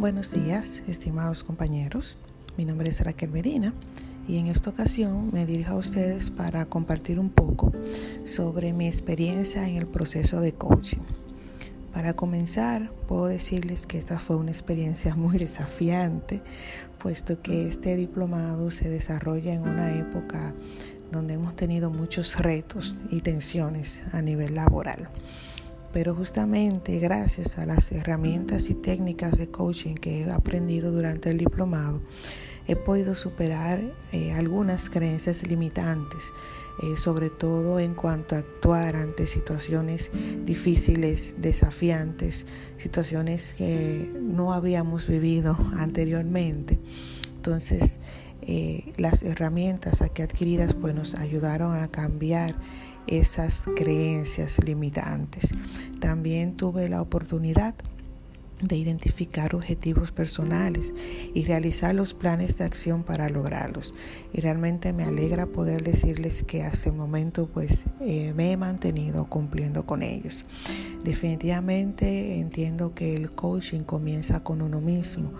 Buenos días, estimados compañeros. Mi nombre es Raquel Medina y en esta ocasión me dirijo a ustedes para compartir un poco sobre mi experiencia en el proceso de coaching. Para comenzar, puedo decirles que esta fue una experiencia muy desafiante, puesto que este diplomado se desarrolla en una época donde hemos tenido muchos retos y tensiones a nivel laboral pero justamente gracias a las herramientas y técnicas de coaching que he aprendido durante el diplomado, he podido superar eh, algunas creencias limitantes, eh, sobre todo en cuanto a actuar ante situaciones difíciles, desafiantes, situaciones que no habíamos vivido anteriormente. Entonces, eh, las herramientas aquí adquiridas pues nos ayudaron a cambiar esas creencias limitantes. También tuve la oportunidad de identificar objetivos personales y realizar los planes de acción para lograrlos. Y realmente me alegra poder decirles que hasta el momento pues eh, me he mantenido cumpliendo con ellos. Definitivamente entiendo que el coaching comienza con uno mismo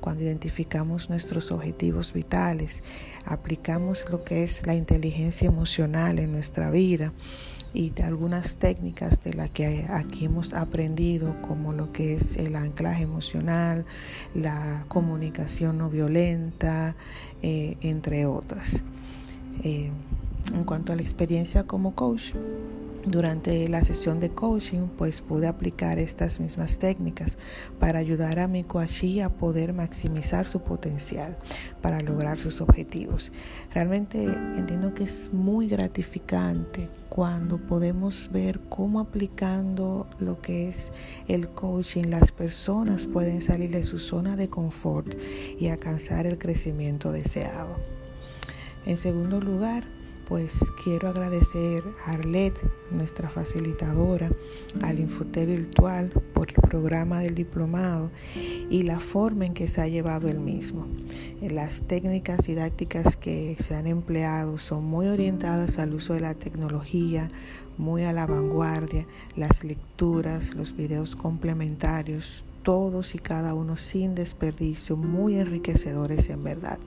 cuando identificamos nuestros objetivos vitales, aplicamos lo que es la inteligencia emocional en nuestra vida y de algunas técnicas de las que aquí hemos aprendido, como lo que es el anclaje emocional, la comunicación no violenta, eh, entre otras. Eh, en cuanto a la experiencia como coach, durante la sesión de coaching, pues pude aplicar estas mismas técnicas para ayudar a mi coachee a poder maximizar su potencial para lograr sus objetivos. Realmente entiendo que es muy gratificante cuando podemos ver cómo aplicando lo que es el coaching las personas pueden salir de su zona de confort y alcanzar el crecimiento deseado. En segundo lugar, pues quiero agradecer a Arlet, nuestra facilitadora, al Infute Virtual por el programa del diplomado y la forma en que se ha llevado el mismo. Las técnicas didácticas que se han empleado son muy orientadas al uso de la tecnología, muy a la vanguardia, las lecturas, los videos complementarios, todos y cada uno sin desperdicio, muy enriquecedores en verdad.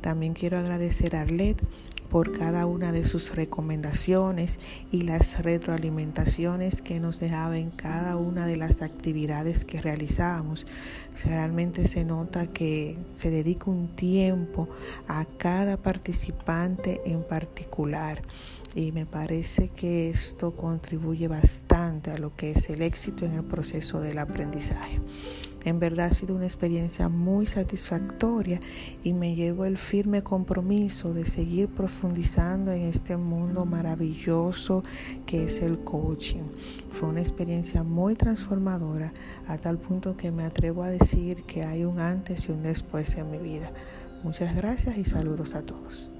También quiero agradecer a Arlet por cada una de sus recomendaciones y las retroalimentaciones que nos dejaba en cada una de las actividades que realizamos. Realmente se nota que se dedica un tiempo a cada participante en particular y me parece que esto contribuye bastante a lo que es el éxito en el proceso del aprendizaje. En verdad ha sido una experiencia muy satisfactoria y me llevo el firme compromiso de seguir profundizando en este mundo maravilloso que es el coaching. Fue una experiencia muy transformadora a tal punto que me atrevo a decir que hay un antes y un después en mi vida. Muchas gracias y saludos a todos.